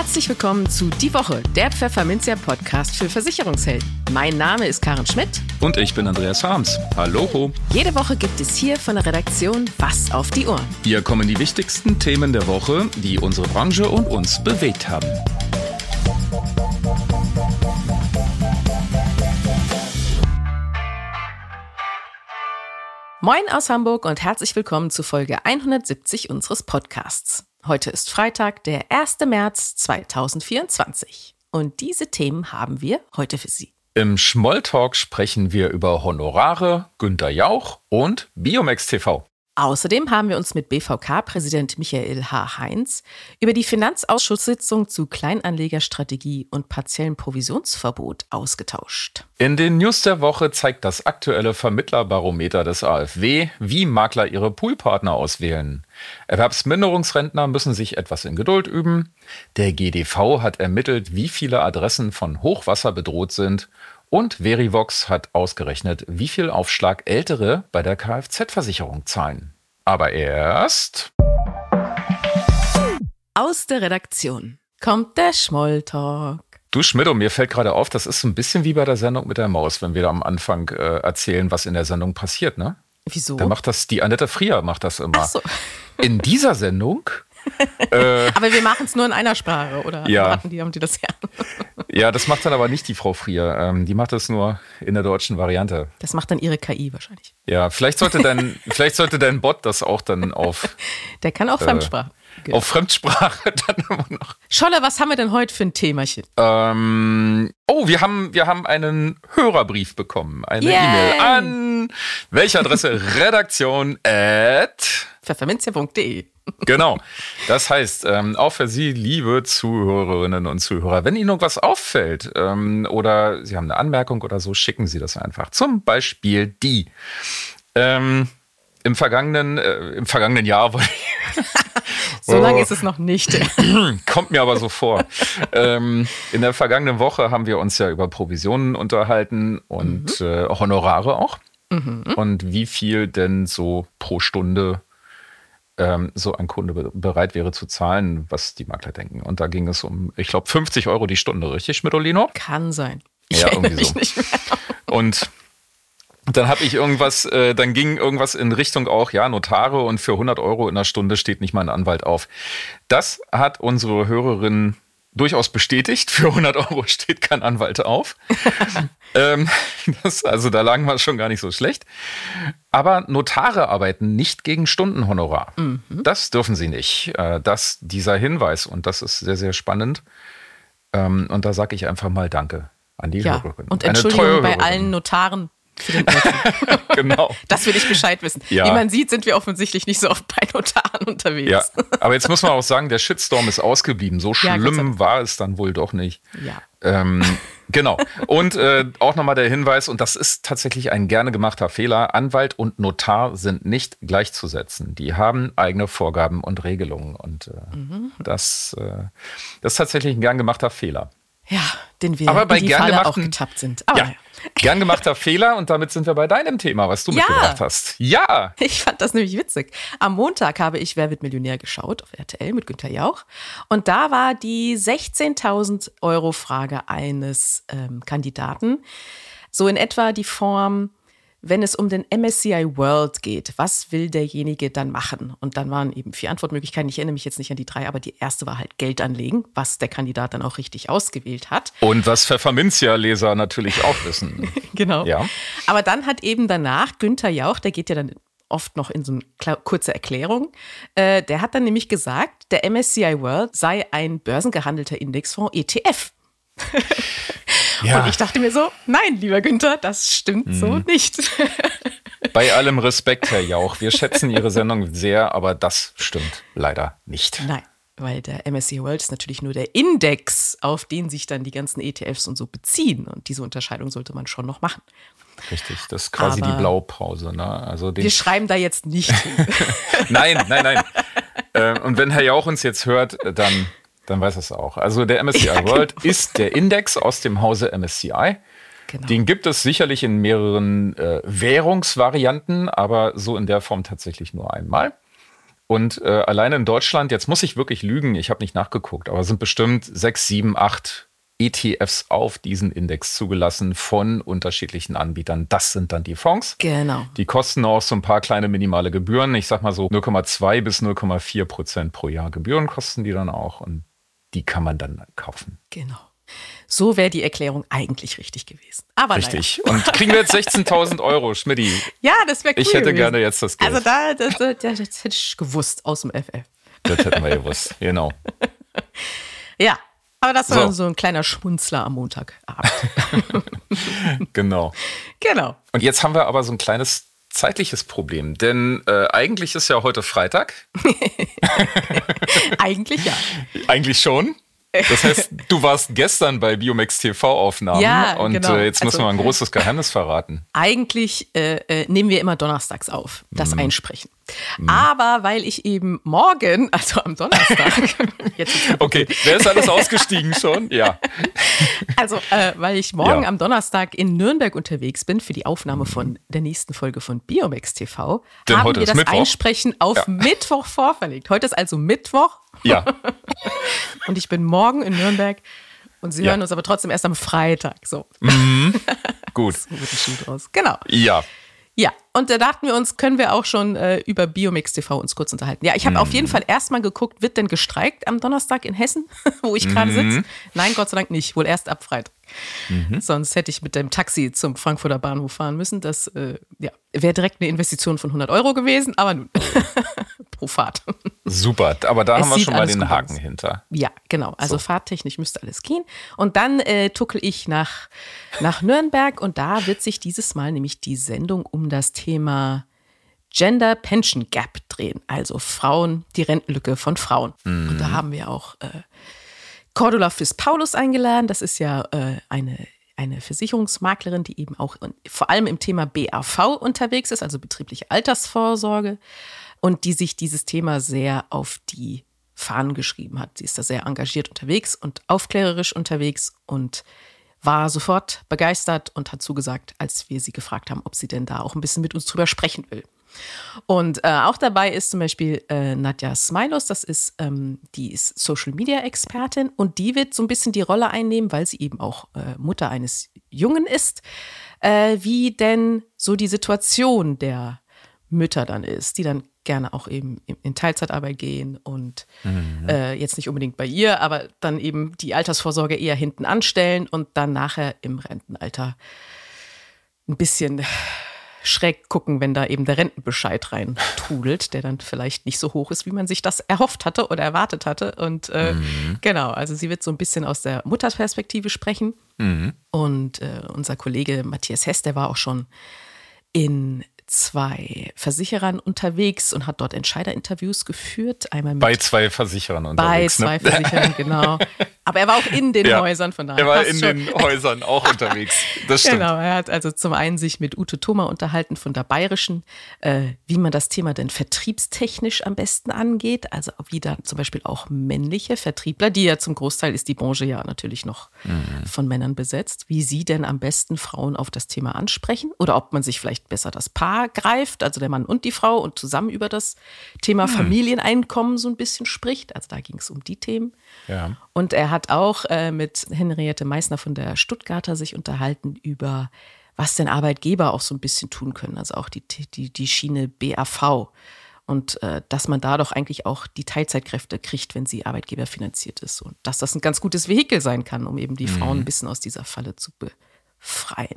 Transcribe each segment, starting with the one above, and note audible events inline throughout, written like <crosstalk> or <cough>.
Herzlich willkommen zu Die Woche, der Pfefferminzia Podcast für Versicherungshelden. Mein Name ist Karen Schmidt. Und ich bin Andreas Harms. Hallo. Jede Woche gibt es hier von der Redaktion Was auf die Ohren. Hier kommen die wichtigsten Themen der Woche, die unsere Branche und uns bewegt haben. Moin aus Hamburg und herzlich willkommen zu Folge 170 unseres Podcasts. Heute ist Freitag, der 1. März 2024. Und diese Themen haben wir heute für Sie. Im Schmolltalk sprechen wir über Honorare, Günter Jauch und Biomex TV. Außerdem haben wir uns mit BVK-Präsident Michael H. Heinz über die Finanzausschusssitzung zu Kleinanlegerstrategie und partiellem Provisionsverbot ausgetauscht. In den News der Woche zeigt das aktuelle Vermittlerbarometer des AfW, wie Makler ihre Poolpartner auswählen. Erwerbsminderungsrentner müssen sich etwas in Geduld üben. Der GDV hat ermittelt, wie viele Adressen von Hochwasser bedroht sind und Verivox hat ausgerechnet, wie viel Aufschlag Ältere bei der Kfz-Versicherung zahlen. Aber erst. Aus der Redaktion kommt der Schmolltalk. Du Schmidt, mir fällt gerade auf, das ist so ein bisschen wie bei der Sendung mit der Maus, wenn wir da am Anfang äh, erzählen, was in der Sendung passiert, ne? Wieso? Da macht das, die Annette Frier macht das immer. Ach so. In dieser Sendung äh, <laughs> aber wir machen es nur in einer Sprache, oder? Ja. Hatten die, haben die das ja? <laughs> ja, das macht dann aber nicht die Frau Frier. Ähm, die macht das nur in der deutschen Variante. Das macht dann ihre KI wahrscheinlich. Ja, vielleicht sollte dein, vielleicht sollte dein Bot das auch dann auf. <laughs> Der kann auch Fremdsprache. Äh, auf Fremdsprache <laughs> dann immer noch. Scholle, was haben wir denn heute für ein Themachen? Ähm, oh, wir haben, wir haben einen Hörerbrief bekommen. Eine E-Mail an welche Adresse? <laughs> Redaktion at pfefferminzia.de. Genau. <laughs> Das heißt, ähm, auch für Sie, liebe Zuhörerinnen und Zuhörer, wenn Ihnen irgendwas auffällt ähm, oder Sie haben eine Anmerkung oder so, schicken Sie das einfach. Zum Beispiel die. Ähm, im vergangenen, äh, im vergangenen Jahr wollte ich. So oh, lange ist es noch nicht. <laughs> Kommt mir aber so vor. ähm, in der vergangenen Woche haben wir uns ja über Provisionen unterhalten und mhm. äh, Honorare auch. Mhm. Und wie viel denn so pro Stunde ähm, so ein Kunde be bereit wäre zu zahlen, was die Makler denken. Und da ging es um, ich glaube, 50 Euro die Stunde, richtig, Schmidolino? Kann sein. Ich ja, irgendwie so. Und dann habe ich irgendwas, äh, dann ging irgendwas in Richtung auch, ja, Notare und für 100 Euro in der Stunde steht nicht mal ein Anwalt auf. Das hat unsere Hörerin durchaus bestätigt. Für 100 Euro steht kein Anwalt auf. <laughs> ähm, das, also da lagen wir schon gar nicht so schlecht. Aber Notare arbeiten nicht gegen Stundenhonorar. Mhm. Das dürfen sie nicht. Äh, das, dieser Hinweis, und das ist sehr, sehr spannend. Ähm, und da sage ich einfach mal Danke an die ja, Hörerin. Und Entschuldigung bei allen Notaren <laughs> genau. Das will ich Bescheid wissen. Ja. Wie man sieht, sind wir offensichtlich nicht so oft bei Notaren unterwegs. Ja, aber jetzt muss man auch sagen, der Shitstorm ist ausgeblieben. So schlimm ja, war es dann wohl doch nicht. Ja. Ähm, genau. Und äh, auch nochmal der Hinweis, und das ist tatsächlich ein gerne gemachter Fehler, Anwalt und Notar sind nicht gleichzusetzen. Die haben eigene Vorgaben und Regelungen. Und äh, mhm. das, äh, das ist tatsächlich ein gern gemachter Fehler. Ja, den wir aber bei in die gern Falle gemachten, auch getappt sind. Aber ja, ja. Gern gemachter Fehler und damit sind wir bei deinem Thema, was du ja. mitgebracht hast. Ja. Ich fand das nämlich witzig. Am Montag habe ich Wer wird Millionär geschaut auf RTL mit Günter Jauch. Und da war die 16.000 Euro Frage eines ähm, Kandidaten so in etwa die Form, wenn es um den MSCI World geht, was will derjenige dann machen? Und dann waren eben vier Antwortmöglichkeiten. Ich erinnere mich jetzt nicht an die drei, aber die erste war halt Geld anlegen, was der Kandidat dann auch richtig ausgewählt hat. Und was Pfefferminzia-Leser natürlich auch wissen. <laughs> genau. Ja. Aber dann hat eben danach Günther Jauch, der geht ja dann oft noch in so eine kurze Erklärung. Äh, der hat dann nämlich gesagt, der MSCI World sei ein börsengehandelter Indexfonds ETF. <laughs> Ja. Und ich dachte mir so, nein, lieber Günther, das stimmt mhm. so nicht. <laughs> Bei allem Respekt, Herr Jauch, wir schätzen Ihre Sendung sehr, aber das stimmt leider nicht. Nein, weil der MSCI World ist natürlich nur der Index, auf den sich dann die ganzen ETFs und so beziehen. Und diese Unterscheidung sollte man schon noch machen. Richtig, das ist quasi aber die Blaupause. Ne? Also wir schreiben da jetzt nicht <laughs> nein, nein, nein. Äh, und wenn Herr Jauch uns jetzt hört, dann dann weiß es auch. Also der MSCI <laughs> ja, World genau. ist der Index aus dem Hause MSCI. Genau. Den gibt es sicherlich in mehreren äh, Währungsvarianten, aber so in der Form tatsächlich nur einmal. Und äh, alleine in Deutschland, jetzt muss ich wirklich lügen, ich habe nicht nachgeguckt, aber sind bestimmt sechs, sieben, acht ETFs auf diesen Index zugelassen von unterschiedlichen Anbietern. Das sind dann die Fonds. Genau. Die kosten auch so ein paar kleine minimale Gebühren. Ich sag mal so 0,2 bis 0,4 Prozent pro Jahr Gebühren kosten die dann auch und die kann man dann kaufen. Genau. So wäre die Erklärung eigentlich richtig gewesen. Aber richtig. Naja. Und kriegen wir jetzt 16.000 Euro, Schmidti? <laughs> Ja, das wäre cool. Ich hätte gewesen. gerne jetzt das Geld. Also da, das, das, das hätte ich gewusst aus dem FF. Das hätten wir gewusst, <laughs> genau. ja, aber das war so. so ein kleiner Schmunzler am Montagabend. <laughs> genau. Genau. Und jetzt haben wir aber so ein kleines zeitliches Problem, denn äh, eigentlich ist ja heute Freitag. <laughs> eigentlich ja. Eigentlich schon. Das heißt, du warst gestern bei Biomex TV-Aufnahmen ja, und genau. äh, jetzt müssen also, wir ein großes Geheimnis verraten. Eigentlich äh, äh, nehmen wir immer donnerstags auf, das mhm. Einsprechen. Mhm. Aber weil ich eben morgen, also am Donnerstag, <laughs> jetzt okay, wer ist alles ausgestiegen schon? Ja. Also, äh, weil ich morgen ja. am Donnerstag in Nürnberg unterwegs bin für die Aufnahme von der nächsten Folge von Biomex TV, Denn haben wir das Mittwoch. Einsprechen auf Ja. Mittwoch vorverlegt. Heute ist also Mittwoch Ja, <laughs> und ich bin morgen in Nürnberg und Sie Ja. hören uns aber trotzdem erst am Freitag. So, <laughs> gut. so wird ein Schuh draus. Genau. Ja, Ja, und da dachten wir uns, können wir auch schon äh, über Biomix TV uns kurz unterhalten. Ja, ich habe auf jeden Fall erstmal geguckt, wird denn gestreikt am Donnerstag in Hessen, <laughs> wo ich gerade sitze? Nein, Gott sei Dank nicht, wohl erst ab Freitag. Sonst hätte ich mit dem Taxi zum Frankfurter Bahnhof fahren müssen. Das äh, ja, wäre direkt eine Investition von 100 Euro gewesen, aber nun, <laughs> pro Fahrt. super. Aber da Es haben wir schon mal den Haken aus. hinter. Ja, genau. Also So. fahrttechnisch müsste alles gehen. Und dann äh, tuckel ich nach, nach Nürnberg und da wird sich dieses Mal nämlich die Sendung um das Thema Gender Pension Gap drehen. Also Frauen, die Rentenlücke von Frauen. Und da haben wir auch äh, Cordula Fis-Paulus eingeladen. Das ist ja äh, eine, eine Versicherungsmaklerin, die eben auch vor allem im Thema BAV unterwegs ist, also betriebliche Altersvorsorge, und die sich dieses Thema sehr auf die Fahnen geschrieben hat. Sie ist da sehr engagiert unterwegs und aufklärerisch unterwegs und war sofort begeistert und hat zugesagt, als wir sie gefragt haben, ob sie denn da auch ein bisschen mit uns drüber sprechen will. Und äh, auch dabei ist zum Beispiel äh, Nadja Smilos, das ist, ähm, die ist Social Media Expertin und die wird so ein bisschen die Rolle einnehmen, weil sie eben auch äh, Mutter eines Jungen ist, äh, wie denn so die Situation der Mütter dann ist, die dann gerne auch eben in- Teilzeitarbeit gehen und äh, jetzt nicht unbedingt bei ihr, aber dann eben die Altersvorsorge eher hinten anstellen und dann nachher im Rentenalter ein bisschen schräg gucken, wenn da eben der Rentenbescheid rein trudelt, der dann vielleicht nicht so hoch ist, wie man sich das erhofft hatte oder erwartet hatte. Und äh, genau, also sie wird so ein bisschen aus der Mutterperspektive sprechen. Und äh, unser Kollege Matthias Hess, der war auch schon in zwei Versicherern unterwegs und hat dort Entscheiderinterviews geführt. Einmal Bei zwei Versicherern bei unterwegs. zwei ne? Versicherern, genau. Aber er war auch in den <laughs> Ja. Häusern, von daher. Er war in schon. den Häusern auch <laughs> unterwegs. Das stimmt. Genau, er hat also zum einen sich mit Ute Thoma unterhalten von der Bayerischen, äh, wie man das Thema denn vertriebstechnisch am besten angeht. Also wie dann zum Beispiel auch männliche Vertriebler, die ja zum Großteil ist die Branche ja natürlich noch von Männern besetzt, wie sie denn am besten Frauen auf das Thema ansprechen oder ob man sich vielleicht besser das Paar greift, also der Mann und die Frau und zusammen über das Thema Familieneinkommen so ein bisschen spricht. Also da ging es um die Themen. Ja. Und er hat auch äh, mit Henriette Meissner von der Stuttgarter sich unterhalten über, was denn Arbeitgeber auch so ein bisschen tun können. Also auch die, die, die Schiene BAV. Und äh, dass man da doch eigentlich auch die Teilzeitkräfte kriegt, wenn sie arbeitgeberfinanziert ist. Und dass das ein ganz gutes Vehikel sein kann, um eben die Frauen ein bisschen aus dieser Falle zu befreien.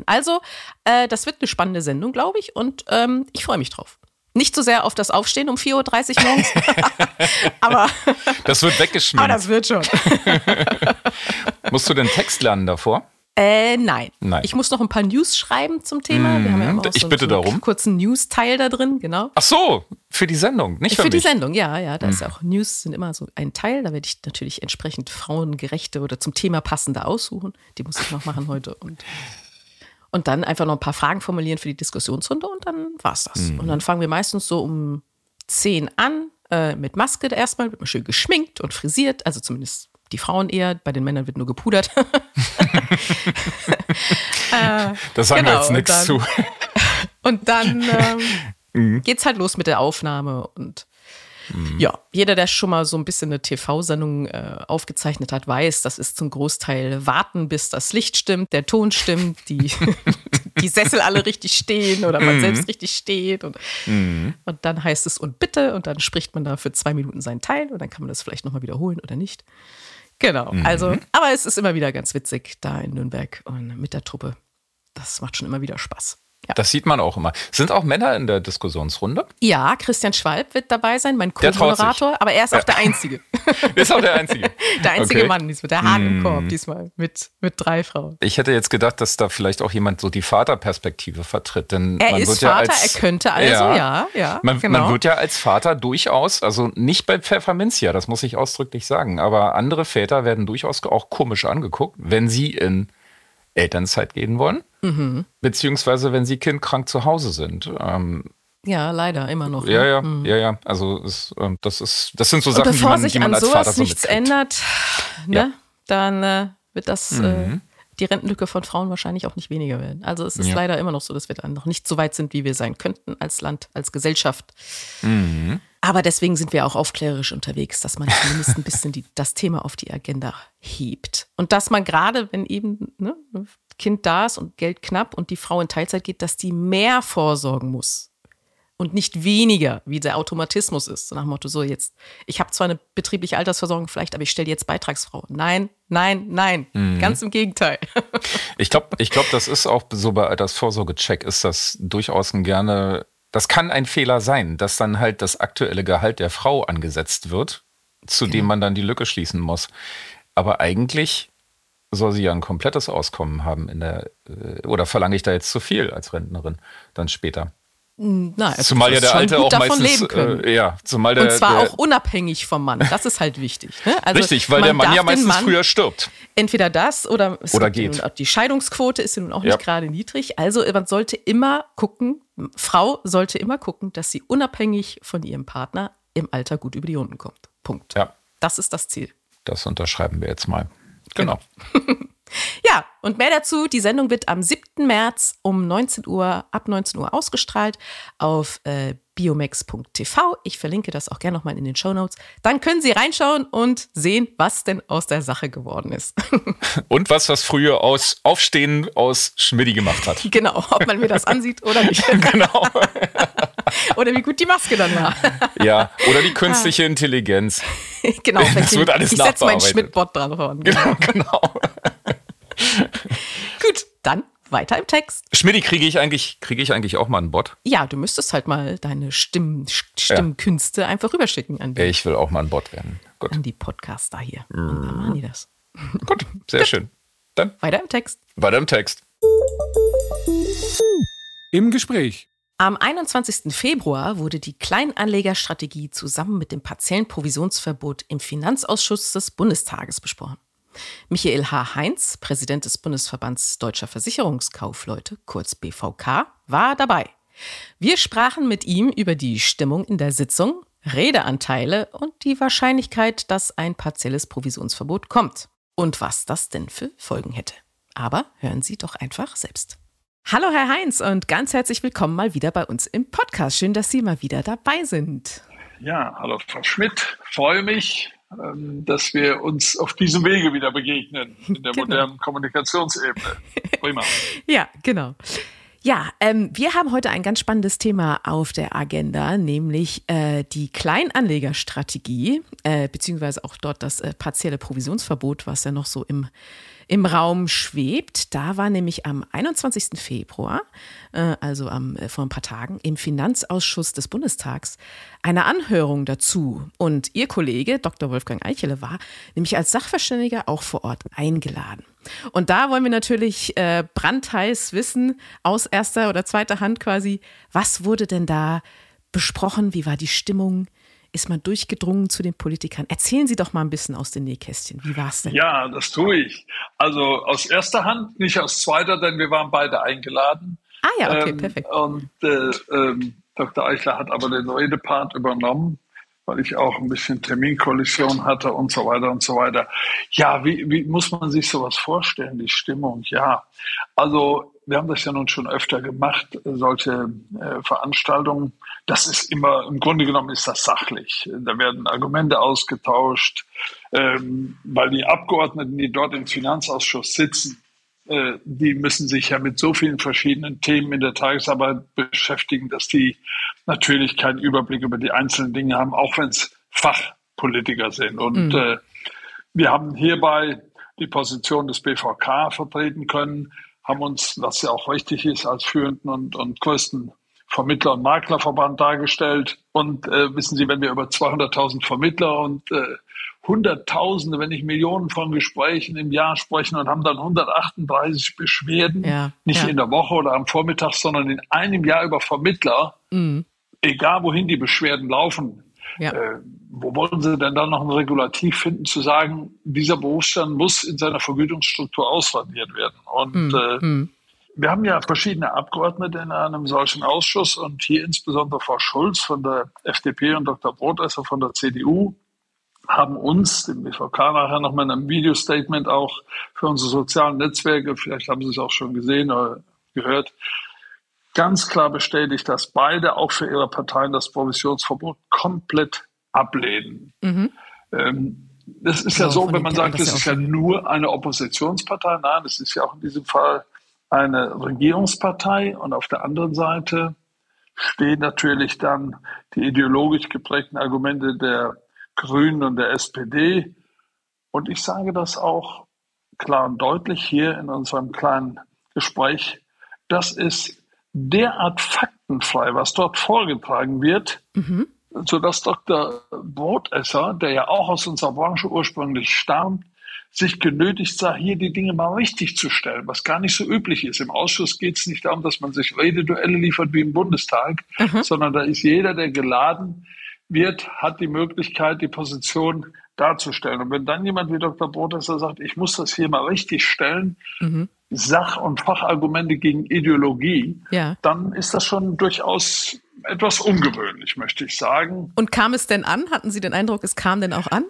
Also, äh, das wird eine spannende Sendung, glaube ich. Und ähm, ich freue mich drauf. Nicht so sehr auf das Aufstehen um 4.30 Uhr morgens, <laughs> aber, Das wird <laughs> aber weggeschminkt. das wird schon. <laughs> Musst du den Text lernen davor? Äh, nein. Nein. Ich muss noch ein paar News schreiben zum Thema. Wir haben ja immer auch Ich so, bitte so einen darum. kurzen News-Teil da drin, genau. Ach so, für die Sendung, nicht für, Für die mich. Sendung, ja, ja. Da ist ja auch News sind immer so ein Teil. Da werde ich natürlich entsprechend frauengerechte oder zum Thema passende aussuchen. Die muss ich noch machen heute. Und, und dann einfach noch ein paar Fragen formulieren für die Diskussionsrunde und dann war's das. Und dann fangen wir meistens so um 10 an äh, mit Maske erstmal, wird man schön geschminkt und frisiert, also zumindest die Frauen eher, bei den Männern wird nur gepudert. <laughs> Das sagen wir Genau, jetzt und nichts zu. <laughs> Und dann ähm, <laughs> geht's halt los mit der Aufnahme und Mhm. Ja, jeder, der schon mal so ein bisschen eine TV-Sendung äh, aufgezeichnet hat, weiß, das ist zum Großteil warten, bis das Licht stimmt, der Ton stimmt, die, die Sessel alle richtig stehen oder man mhm. selbst richtig steht. Und, mhm. und dann heißt es und bitte und dann spricht man da für zwei Minuten seinen Teil und dann kann man das vielleicht nochmal wiederholen oder nicht. Genau, mhm. also, aber es ist immer wieder ganz witzig da in Nürnberg und mit der Truppe. Das macht schon immer wieder Spaß. Ja. Das sieht man auch immer. Sind auch Männer in der Diskussionsrunde? Ja, Christian Schwalb wird dabei sein, mein Co-Moderator, aber er ist auch der Einzige. <laughs> ist auch der Einzige. <laughs> der einzige okay. Mann diesmal, der Hagenkorb mm. diesmal mit, mit drei Frauen. Ich hätte jetzt gedacht, dass da vielleicht auch jemand so die Vaterperspektive vertritt. Denn er man ist wird Vater, ja als, er könnte also, ja. ja, ja man, genau. man wird ja als Vater durchaus, also nicht bei Pfefferminzia, das muss ich ausdrücklich sagen, aber andere Väter werden durchaus auch komisch angeguckt, wenn sie in Elternzeit gehen wollen, mhm. beziehungsweise wenn sie kindkrank zu Hause sind. Ähm, ja, leider immer noch. Ja, ne? ja, mhm. ja, ja. Also es, äh, das ist, das sind so Sachen, die man, die man als Vater so nichts mitkriegt. ändert, ne, ja. dann äh, wird das äh, mhm. äh, die Rentenlücke von Frauen wahrscheinlich auch nicht weniger werden. Also es ist ja. leider immer noch so, dass wir dann noch nicht so weit sind, wie wir sein könnten als Land, als Gesellschaft. Mhm. Aber deswegen sind wir auch aufklärerisch unterwegs, dass man zumindest ein bisschen die, <laughs> das Thema auf die Agenda hebt. Und dass man gerade, wenn eben ne, Kind da ist und Geld knapp und die Frau in Teilzeit geht, dass die mehr vorsorgen muss und nicht weniger, wie der Automatismus ist. So nach dem Motto, so jetzt, ich habe zwar eine betriebliche Altersversorgung vielleicht, aber ich stelle jetzt Beitragsfrau. Nein, nein, nein, mhm. ganz im Gegenteil. Ich glaube, ich glaub, das ist auch so bei Altersvorsorgecheck ist das durchaus ein gerne das kann ein Fehler sein, dass dann halt das aktuelle Gehalt der Frau angesetzt wird, zu genau. dem man dann die Lücke schließen muss. Aber eigentlich soll sie ja ein komplettes Auskommen haben in der äh, oder verlange ich da jetzt zu viel als Rentnerin dann später? Hm, na, zumal ja der Alte auch meistens, äh, ja, zumal der, und zwar der, auch unabhängig vom Mann. Das ist halt wichtig. Ne? Also Richtig, weil der Mann ja meistens Mann früher stirbt. Entweder das oder, oder geht. die Scheidungsquote ist ja nun auch nicht ja. gerade niedrig. Also man sollte immer gucken, Frau sollte immer gucken, dass sie unabhängig von ihrem Partner im Alter gut über die Runden kommt. Punkt. Ja. Das ist das Ziel. Das unterschreiben wir jetzt mal. Genau. genau. <laughs> Ja, und mehr dazu. Die Sendung wird am 7. März um 19 Uhr, ab 19 Uhr ausgestrahlt auf äh, biomax.tv. Ich verlinke das auch gerne nochmal in den Show Notes. Dann können Sie reinschauen und sehen, was denn aus der Sache geworden ist. <laughs> und was das früher aus Aufstehen aus Schmidti gemacht hat. Genau, ob man mir das ansieht oder nicht. <laughs> genau. <laughs> oder wie gut die Maske dann war. ja, oder die künstliche Intelligenz. genau, das wird alles ich setze meinen Schmidt-Bot dran. Genau, genau. Gut, dann weiter im Text. Schmidti, kriege ich eigentlich, kriege ich eigentlich auch mal einen Bot? Ja, du müsstest halt mal deine Stimm, Stimmkünste ja. einfach rüberschicken an die. Ich will auch mal ein Bot werden. Gut. An die Podcaster hier. Mm. Und dann machen die das. <laughs> Gut, sehr Gut. schön. Dann weiter im Text. Weiter im Text. Im Gespräch. Am 21. Februar wurde die Kleinanlegerstrategie zusammen mit dem partiellen Provisionsverbot im Finanzausschuss des Bundestages besprochen. Michael H. Heinz, Präsident des Bundesverbands Deutscher Versicherungskaufleute, kurz BVK, war dabei. Wir sprachen mit ihm über die Stimmung in der Sitzung, Redeanteile und die Wahrscheinlichkeit, dass ein partielles Provisionsverbot kommt. Und was das denn für Folgen hätte. Aber hören Sie doch einfach selbst. Hallo Herr Heinz und ganz herzlich willkommen mal wieder bei uns im Podcast. Schön, dass Sie mal wieder dabei sind. Ja, hallo Frau Schmidt, freue mich, dass wir uns auf diesem Wege wieder begegnen, in der <laughs> genau. modernen Kommunikationsebene. Prima. <laughs> ja, genau. Ja, ähm, wir haben heute ein ganz spannendes Thema auf der Agenda, nämlich äh, die Kleinanlegerstrategie, äh, beziehungsweise auch dort das äh, partielle Provisionsverbot, was ja noch so im im Raum schwebt. Da war nämlich am 21. Februar, äh, also am, äh, vor ein paar Tagen, im Finanzausschuss des Bundestags eine Anhörung dazu. Und Ihr Kollege Dr. Wolfgang Eichele war nämlich als Sachverständiger auch vor Ort eingeladen. Und da wollen wir natürlich äh, brandheiß wissen, aus erster oder zweiter Hand quasi, was wurde denn da besprochen, wie war die Stimmung, ist man durchgedrungen zu den Politikern. Erzählen Sie doch mal ein bisschen aus den Nähkästchen. Wie war es denn? Ja, das tue ich. Also aus erster Hand, nicht aus zweiter, denn wir waren beide eingeladen. Ah ja, okay, ähm, perfekt. Und äh, ähm, Dr. Eichler hat aber den Redepart übernommen. Weil ich auch ein bisschen Terminkollision hatte und so weiter und so weiter. Ja, wie, wie muss man sich sowas vorstellen, die Stimmung? Ja, also wir haben das ja nun schon öfter gemacht, solche äh, Veranstaltungen. Das ist immer, im Grunde genommen ist das sachlich. Da werden Argumente ausgetauscht, ähm, weil die Abgeordneten, die dort im Finanzausschuss sitzen, die müssen sich ja mit so vielen verschiedenen Themen in der Tagesarbeit beschäftigen, dass die natürlich keinen Überblick über die einzelnen Dinge haben, auch wenn es Fachpolitiker sind. Und mhm. äh, wir haben hierbei die Position des BVK vertreten können, haben uns, was ja auch richtig ist, als führenden und, und größten Vermittler- und Maklerverband dargestellt. Und äh, wissen Sie, wenn wir über 200.000 Vermittler und äh, Hunderttausende, wenn nicht Millionen von Gesprächen im Jahr sprechen und haben dann 138 Beschwerden, ja, nicht ja. in der Woche oder am Vormittag, sondern in einem Jahr über Vermittler, mhm. egal wohin die Beschwerden laufen. Ja. Äh, wo wollen Sie denn dann noch ein Regulativ finden, zu sagen, dieser Berufsstand muss in seiner Vergütungsstruktur ausradiert werden? Und mhm. äh, mhm. wir haben ja verschiedene Abgeordnete in einem solchen Ausschuss und hier insbesondere Frau Schulz von der FDP und Dr. Brotesser von der CDU haben uns, dem BVK nachher nochmal in einem Video-Statement auch für unsere sozialen Netzwerke, vielleicht haben Sie es auch schon gesehen oder gehört, ganz klar bestätigt, dass beide auch für ihre Parteien das Provisionsverbot komplett ablehnen. Mhm. Ähm, das ist ja, ja so, wenn man sagt, das ist ja nur eine Oppositionspartei. Nein, es ist ja auch in diesem Fall eine Regierungspartei. Und auf der anderen Seite stehen natürlich dann die ideologisch geprägten Argumente der Grünen und der SPD. Und ich sage das auch klar und deutlich hier in unserem kleinen Gespräch. Das ist derart faktenfrei, was dort vorgetragen wird, mhm. sodass Dr. Brotesser, der ja auch aus unserer Branche ursprünglich stammt, sich genötigt sah, hier die Dinge mal richtig zu stellen, was gar nicht so üblich ist. Im Ausschuss geht es nicht darum, dass man sich Rededuelle liefert wie im Bundestag, mhm. sondern da ist jeder, der geladen wird, hat die Möglichkeit, die Position darzustellen. Und wenn dann jemand wie Dr. Brotesser sagt, ich muss das hier mal richtig stellen, mhm. Sach- und Fachargumente gegen Ideologie, ja. dann ist das schon durchaus etwas ungewöhnlich, möchte ich sagen. Und kam es denn an? Hatten Sie den Eindruck, es kam denn auch an?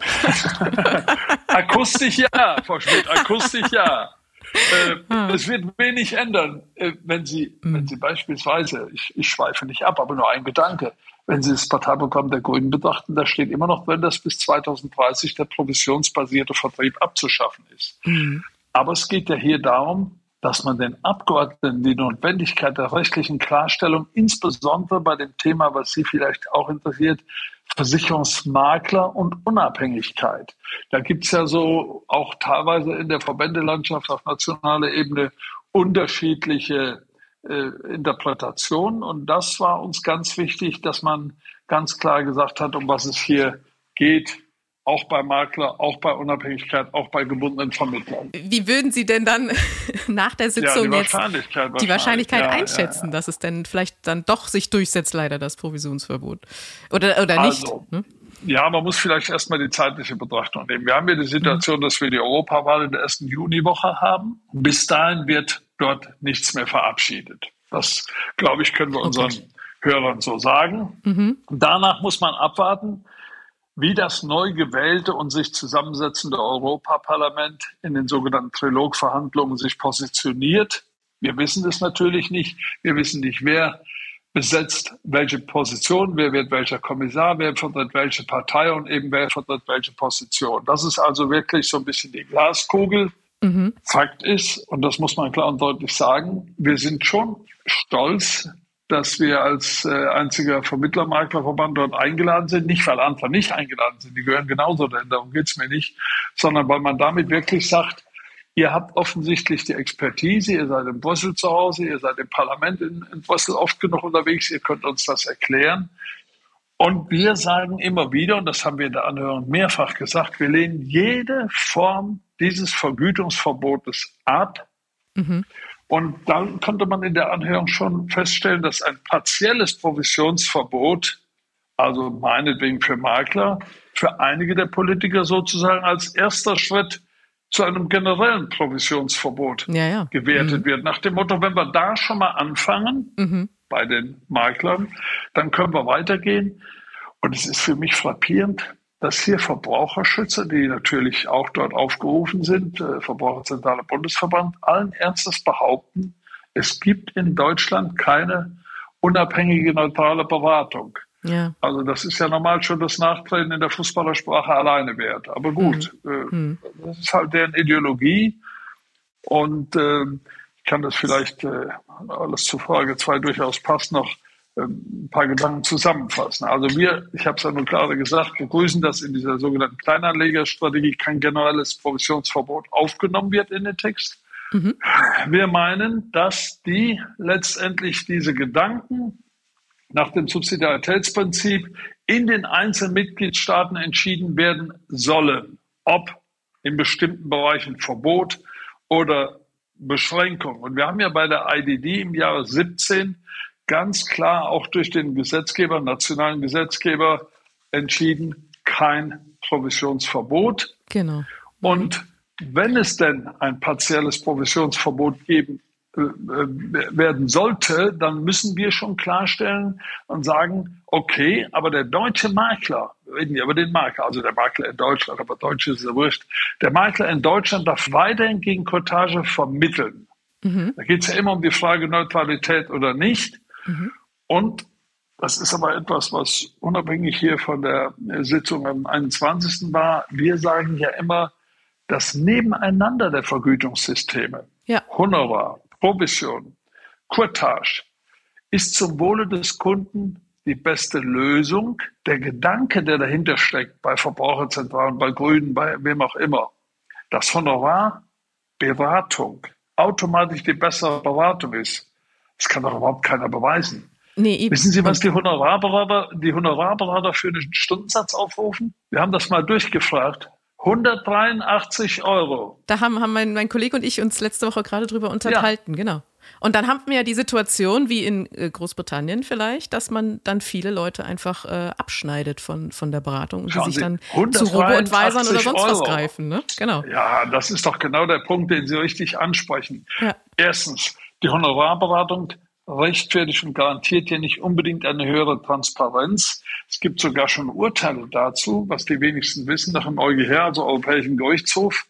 <laughs> akustisch ja, Frau Schmidt, akustisch ja. Äh, ah. Es wird wenig ändern, äh, wenn Sie, mhm. wenn Sie beispielsweise, ich, ich schweife nicht ab, aber nur ein Gedanke, wenn Sie das Parteiprogramm der Grünen betrachten, da steht immer noch drin, dass bis 2030 der provisionsbasierte Vertrieb abzuschaffen ist. Mhm. Aber es geht ja hier darum, dass man den Abgeordneten die Notwendigkeit der rechtlichen Klarstellung, insbesondere bei dem Thema, was Sie vielleicht auch interessiert, Versicherungsmakler und Unabhängigkeit. Da gibt es ja so auch teilweise in der Verbändelandschaft auf nationaler Ebene unterschiedliche äh, Interpretation. Und das war uns ganz wichtig, dass man ganz klar gesagt hat, um was es hier geht, auch bei Makler, auch bei Unabhängigkeit, auch bei gebundenen Vermittlern. Wie würden Sie denn dann <laughs> nach der Sitzung ja, die jetzt Wahrscheinlichkeit die Wahrscheinlichkeit ja, einschätzen, ja, dass es denn vielleicht dann doch sich durchsetzt, leider das Provisionsverbot? Oder, oder nicht? Also, ne? Ja, man muss vielleicht erstmal die zeitliche Betrachtung nehmen. Wir haben ja die Situation, mhm. dass wir die Europawahl in der ersten Juniwoche haben. Bis dahin wird dort nichts mehr verabschiedet. Das, glaube ich, können wir unseren okay. Hörern so sagen. Mhm. Danach muss man abwarten, wie das neu gewählte und sich zusammensetzende Europaparlament in den sogenannten Trilogverhandlungen sich positioniert. Wir wissen es natürlich nicht. Wir wissen nicht, wer besetzt welche Position, wer wird welcher Kommissar, wer vertritt welche Partei und eben wer vertritt welche Position. Das ist also wirklich so ein bisschen die Glaskugel. Mhm. Fakt ist, und das muss man klar und deutlich sagen, wir sind schon stolz, dass wir als äh, einziger Vermittlermaklerverband dort eingeladen sind. Nicht, weil andere nicht eingeladen sind, die gehören genauso dahin, darum geht's mir nicht, sondern weil man damit wirklich sagt, ihr habt offensichtlich die Expertise, ihr seid in Brüssel zu Hause, ihr seid im Parlament in, in Brüssel oft genug unterwegs, ihr könnt uns das erklären. Und wir sagen immer wieder, und das haben wir in der Anhörung mehrfach gesagt, wir lehnen jede Form dieses Vergütungsverbotes ab. Mhm. Und dann konnte man in der Anhörung schon feststellen, dass ein partielles Provisionsverbot, also meinetwegen für Makler, für einige der Politiker sozusagen als erster Schritt zu einem generellen Provisionsverbot ja, ja. gewertet mhm. wird. Nach dem Motto, wenn wir da schon mal anfangen, mhm. bei den Maklern, dann können wir weitergehen. Und es ist für mich frappierend, dass hier Verbraucherschützer, die natürlich auch dort aufgerufen sind, äh, Verbraucherzentrale Bundesverband, allen Ernstes behaupten, es gibt in Deutschland keine unabhängige, neutrale Beratung. Ja. Also das ist ja normal schon das Nachtreten in der Fußballersprache alleine wert. Aber gut, mhm. äh, das ist halt deren Ideologie. Und äh, ich kann das vielleicht äh, alles zu Frage 2 durchaus passt noch ein paar Gedanken zusammenfassen. Also wir, ich habe es ja nur gerade gesagt, begrüßen, dass in dieser sogenannten Kleinanlegerstrategie kein generelles Provisionsverbot aufgenommen wird in den Text. Mhm. Wir meinen, dass die letztendlich diese Gedanken nach dem Subsidiaritätsprinzip in den einzelnen Mitgliedstaaten entschieden werden sollen, ob in bestimmten Bereichen Verbot oder Beschränkung. Und wir haben ja bei der IDD im Jahre 17 ganz klar auch durch den Gesetzgeber, nationalen Gesetzgeber entschieden, kein Provisionsverbot. Genau. Und wenn es denn ein partielles Provisionsverbot geben äh, äh, werden sollte, dann müssen wir schon klarstellen und sagen, okay, aber der deutsche Makler, reden wir über den Makler, also der Makler in Deutschland, aber Deutsch ist ja wurscht, der Makler in Deutschland darf weiterhin gegen Cottage vermitteln. Mhm. Da geht es ja immer um die Frage Neutralität oder nicht. Mhm. Und das ist aber etwas, was unabhängig hier von der Sitzung am 21. war. Wir sagen ja immer, das Nebeneinander der Vergütungssysteme, ja. Honorar, Provision, Courtage, ist zum Wohle des Kunden die beste Lösung. Der Gedanke, der dahinter steckt, bei Verbraucherzentralen, bei Grünen, bei wem auch immer, das Honorar, Beratung, automatisch die bessere Beratung ist, das kann doch überhaupt keiner beweisen. Nee, Wissen Sie, was die Honorarberater, die Honorarberater für einen Stundensatz aufrufen? Wir haben das mal durchgefragt. 183 Euro. Da haben, haben mein, mein Kollege und ich uns letzte Woche gerade drüber unterhalten, ja. genau. Und dann haben wir ja die Situation, wie in äh, Großbritannien vielleicht, dass man dann viele Leute einfach äh, abschneidet von, von der Beratung und die sich dann zu Robo-Advisern oder sonst Euro. was greifen. Ne? Genau. Ja, das ist doch genau der Punkt, den Sie richtig ansprechen. Ja. Erstens, die Honorarberatung rechtfertigt und garantiert ja nicht unbedingt eine höhere Transparenz. Es gibt sogar schon Urteile dazu, was die wenigsten wissen, nach dem EuGH, also Europäischen Gerichtshof,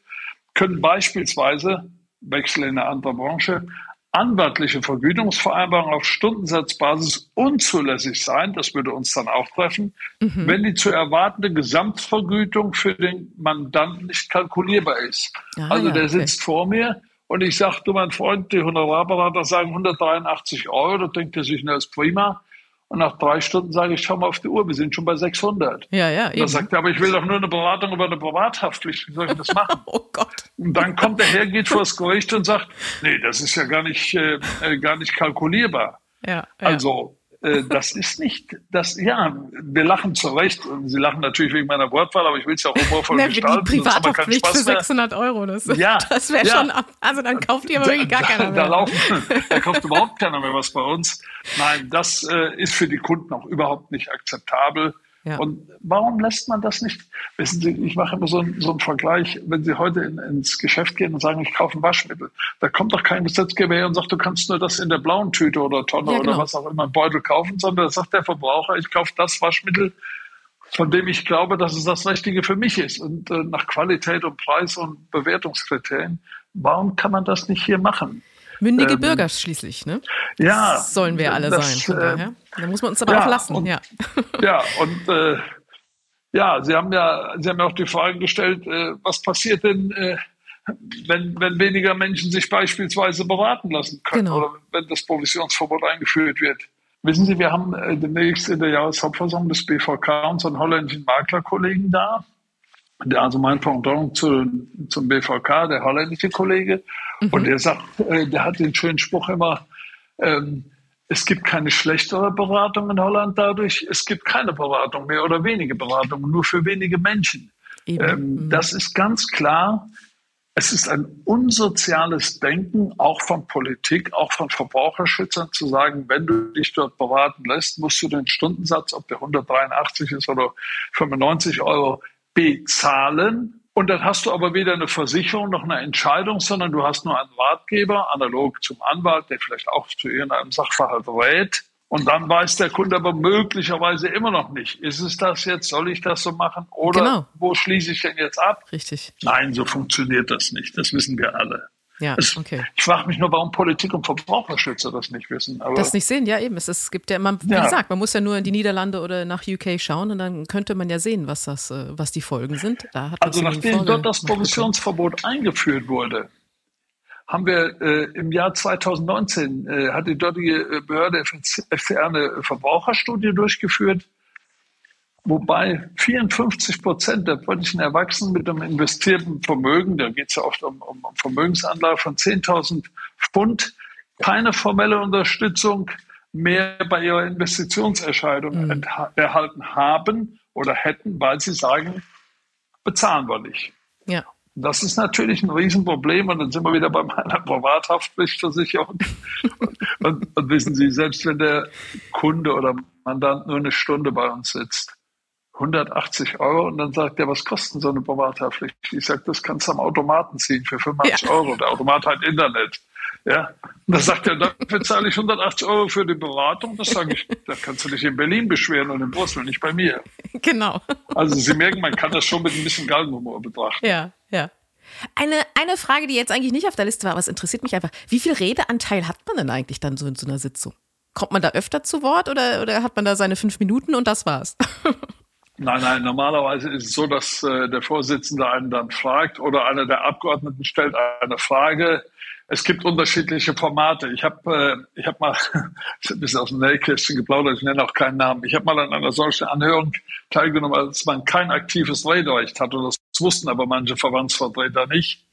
können beispielsweise, Wechsel in eine andere Branche, anwaltliche Vergütungsvereinbarungen auf Stundensatzbasis unzulässig sein, das würde uns dann auch treffen, mhm. wenn die zu erwartende Gesamtvergütung für den Mandanten nicht kalkulierbar ist. Ah, also ja, der okay. sitzt vor mir, und ich sage, du mein Freund, die Honorarberater sagen 183 Euro, da denkt er sich, na, ist prima. Und nach drei Stunden sage ich, schau mal auf die Uhr, wir sind schon bei 600. Ja, ja. Und da sagt er, aber ich will doch nur eine Beratung über eine Privathaftpflicht. Wie soll ich das <laughs> machen? oh Gott. Und dann kommt er her, geht vor das Gericht und sagt, nee, das ist ja gar nicht, äh, äh gar nicht kalkulierbar. Ja, ja. Also, das ist nicht, das, ja, wir lachen zu Recht. Und Sie lachen natürlich wegen meiner Wortwahl, aber ich will es ja auch humorvoll Na, gestalten. Die Privathaftpflicht für 600 Euro, das, ja, <laughs> das wäre ja. schon, also dann kauft ihr aber wirklich gar keiner mehr. Da, laufen, da kauft überhaupt keiner mehr was bei uns. Nein, das äh, ist für die Kunden auch überhaupt nicht akzeptabel. Ja. Und warum lässt man das nicht? Wissen Sie, ich mache immer so, einen, so einen Vergleich, wenn Sie heute in, ins Geschäft gehen und sagen, ich kaufe ein Waschmittel, da kommt doch kein Gesetzgeber her und sagt, du kannst nur das in der blauen Tüte oder Tonne ja, genau. oder was auch immer, Beutel kaufen, sondern da sagt der Verbraucher, ich kaufe das Waschmittel, von dem ich glaube, dass es das Richtige für mich ist und äh, nach Qualität und Preis und Bewertungskriterien. Warum kann man das nicht hier machen? Mündige ähm, Bürger schließlich, ne? Ja. Das sollen wir alle das, sein. Von daher. Da muss man uns aber ja, auch lassen, und, ja. <laughs> Ja, und äh, ja, Sie haben ja, Sie haben ja auch die Frage gestellt, äh, was passiert denn, äh, wenn, wenn weniger Menschen sich beispielsweise beraten lassen können genau. oder wenn das Provisionsverbot eingeführt wird. Wissen Sie, wir haben äh, demnächst in der Jahreshauptversammlung des BVK unseren holländischen Maklerkollegen da. Der, also mein Pendant zu, zum BVK, der holländische Kollege. Mhm. Und der sagt, äh, der hat den schönen Spruch immer, ähm, es gibt keine schlechtere Beratung in Holland dadurch, es gibt keine Beratung mehr oder wenige Beratungen, nur für wenige Menschen. Ähm, mhm. das ist ganz klar. Es ist ein unsoziales Denken, auch von Politik, auch von Verbraucherschützern, zu sagen, wenn du dich dort beraten lässt, musst du den Stundensatz, ob der 183 ist oder 95 Euro, bezahlen. Und dann hast du aber weder eine Versicherung noch eine Entscheidung, sondern du hast nur einen Ratgeber, analog zum Anwalt, der vielleicht auch zu irgendeinem Sachverhalt rät. Und dann weiß der Kunde aber möglicherweise immer noch nicht, ist es das jetzt, soll ich das so machen oder genau. wo schließe ich denn jetzt ab? Richtig. Nein, so funktioniert das nicht, das wissen wir alle. Ja, okay. Ich frage mich nur, warum Politik und Verbraucherschützer das nicht wissen. Das nicht sehen, ja eben. Es, es gibt ja immer, wie ja. gesagt, man muss ja nur in die Niederlande oder nach UK schauen und dann könnte man ja sehen, was das, äh, was die Folgen sind. also nachdem dort das Provisionsverbot eingeführt wurde, haben wir äh, im Jahr 2019 äh, hat die dortige äh, Behörde FCR eine Verbraucherstudie durchgeführt, wobei 54 Prozent der polnischen Erwachsenen mit einem investierten Vermögen, da geht es ja oft um, um, Vermögensanlage von 10.000 Pfund, keine formelle Unterstützung mehr bei ihrer Investitionsentscheidung mhm. erhalten haben oder hätten, weil sie sagen, bezahlen wir nicht. Ja. Das ist natürlich ein Riesenproblem und dann sind wir wieder bei meiner Privathaftpflichtversicherung. <laughs> und, und wissen Sie, selbst wenn der Kunde oder Mandant nur eine Stunde bei uns sitzt, 180 Euro und dann sagt er, was kostet so eine Privathaftpflicht? Ich sage, das kannst du am Automaten ziehen für 85 ja. Euro. Der Automat hat Internet. Ja, und dann sagt er, dafür zahle ich 180 Euro für die Beratung. Das sage ich, da kannst du dich in Berlin beschweren und in Brüssel, nicht bei mir. Genau. Also Sie merken, man kann das schon mit ein bisschen Galgenhumor betrachten. Ja, ja. Eine, eine Frage, die jetzt eigentlich nicht auf der Liste war, aber es interessiert mich einfach. Wie viel Redeanteil hat man denn eigentlich dann so in so einer Sitzung? Kommt man da öfter zu Wort oder, oder hat man da seine fünf Minuten und das war's? <laughs> Nein, nein, normalerweise ist es so, dass äh, der Vorsitzende einen dann fragt oder einer der Abgeordneten stellt eine Frage. Es gibt unterschiedliche Formate. Ich habe äh, ich hab mal <laughs> ein bisschen aus dem Nähkästchen geplaudert, ich nenne auch keinen Namen. Ich habe mal an einer solchen Anhörung teilgenommen, als man kein aktives Rederecht hat. Und das wussten aber manche Verbandsvertreter nicht.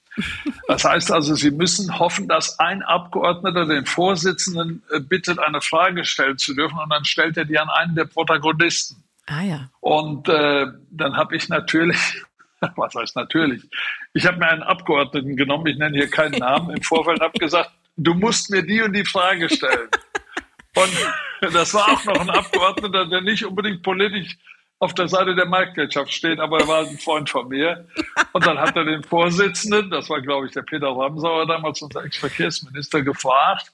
Das heißt also, Sie müssen hoffen, dass ein Abgeordneter den Vorsitzenden äh, bittet, eine Frage stellen zu dürfen und dann stellt er die an einen der Protagonisten. Ah ja. Und äh, dann habe ich natürlich, <laughs> was heißt natürlich, ich habe mir einen Abgeordneten genommen, ich nenne hier keinen Namen, im Vorfeld habe gesagt, du musst mir die und die Frage stellen. Und <laughs> das war auch noch ein Abgeordneter, der nicht unbedingt politisch auf der Seite der Marktwirtschaft steht, aber er war ein Freund von mir. Und dann hat er den Vorsitzenden, das war glaube ich der Peter Ramsauer damals, unser Ex-Verkehrsminister, gefragt.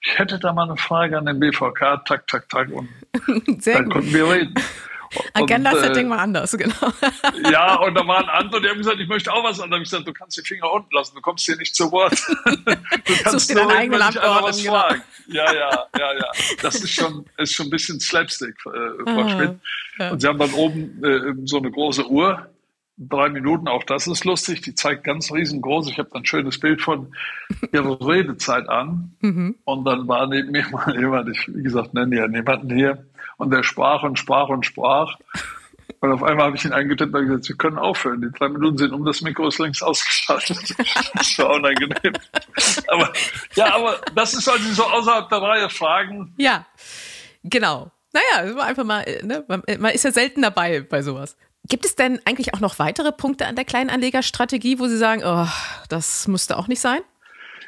Ich hätte da mal eine Frage an den BVK, tak, tak, tak, und <laughs> Sehr dann gut. konnten wir reden. Agenda-Setting äh, war anders, genau. <laughs> Ja, und da waren andere, die haben gesagt, ich möchte auch was anderes. Ich gesagt, du kannst die Finger unten lassen, du kommst hier nicht zu Wort. <laughs> Du kannst dir deinen eigenen was genau. fragen. Ja, ja, ja, ja. Das ist schon, ist schon ein bisschen Slapstick, äh, Frau ah, Schmidt. Ja. Und sie haben dann oben äh, so eine große Uhr, drei Minuten, auch das ist lustig. Die zeigt ganz riesengroß. Ich habe dann ein schönes Bild von ihrer Redezeit an. Mhm. Und dann war neben mir <laughs> mal jemand, ich, wie gesagt, nenne ja niemanden hier, und der sprach und sprach und sprach. Und auf einmal habe ich ihn eingetippt und gesagt, Sie können aufhören. Die drei Minuten sind um, das Mikro ist längst ausgeschaltet. <laughs> Das war unangenehm. Aber, ja, aber das ist also so außerhalb der Reihe Fragen. Ja, genau. Naja, einfach mal, ne? man ist ja selten dabei bei sowas. Gibt es denn eigentlich auch noch weitere Punkte an der Kleinanlegerstrategie, wo Sie sagen, oh, das müsste auch nicht sein?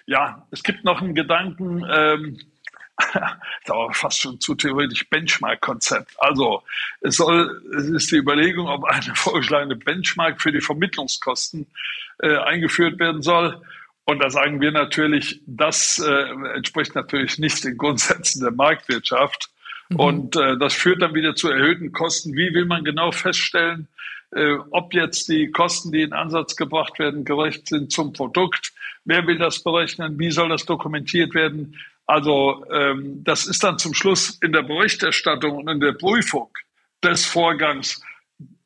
Ja, es gibt noch einen Gedanken, ähm, <laughs> ist aber fast schon zu theoretisch Benchmark-Konzept. Also es soll, es ist die Überlegung, ob eine vorgeschlagene Benchmark für die Vermittlungskosten äh, eingeführt werden soll. Und da sagen wir natürlich, das äh, entspricht natürlich nicht den Grundsätzen der Marktwirtschaft. Mhm. Und äh, das führt dann wieder zu erhöhten Kosten. Wie will man genau feststellen, äh, ob jetzt die Kosten, die in Ansatz gebracht werden, gerecht sind zum Produkt? Wer will das berechnen? Wie soll das dokumentiert werden? Also ähm, das ist dann zum Schluss in der Berichterstattung und in der Prüfung des Vorgangs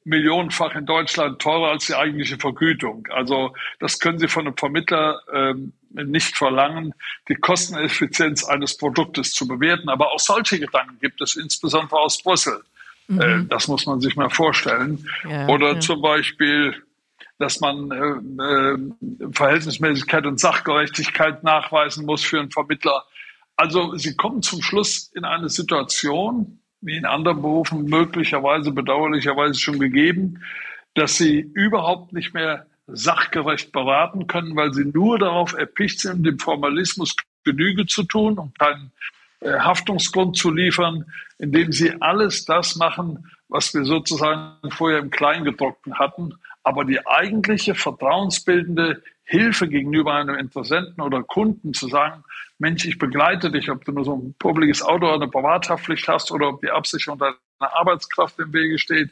millionenfach in Deutschland teurer als die eigentliche Vergütung. Also das können Sie von einem Vermittler ähm, nicht verlangen, die Kosteneffizienz eines Produktes zu bewerten. Aber auch solche Gedanken gibt es insbesondere aus Brüssel. Mhm. Äh, das muss man sich mal vorstellen. Ja, Oder ja. zum Beispiel, dass man äh, äh, Verhältnismäßigkeit und Sachgerechtigkeit nachweisen muss für einen Vermittler. Also Sie kommen zum Schluss in eine Situation, wie in anderen Berufen möglicherweise bedauerlicherweise schon gegeben, dass Sie überhaupt nicht mehr sachgerecht beraten können, weil Sie nur darauf erpicht sind, dem Formalismus Genüge zu tun und keinen äh, Haftungsgrund zu liefern, indem Sie alles das machen, was wir sozusagen vorher im Kleingedruckten hatten. Aber die eigentliche vertrauensbildende Hilfe gegenüber einem Interessenten oder Kunden zu sagen, Mensch, ich begleite dich, ob du nur so ein publikes Auto oder eine Privathaftpflicht hast oder ob die Absicherung deiner Arbeitskraft im Wege steht.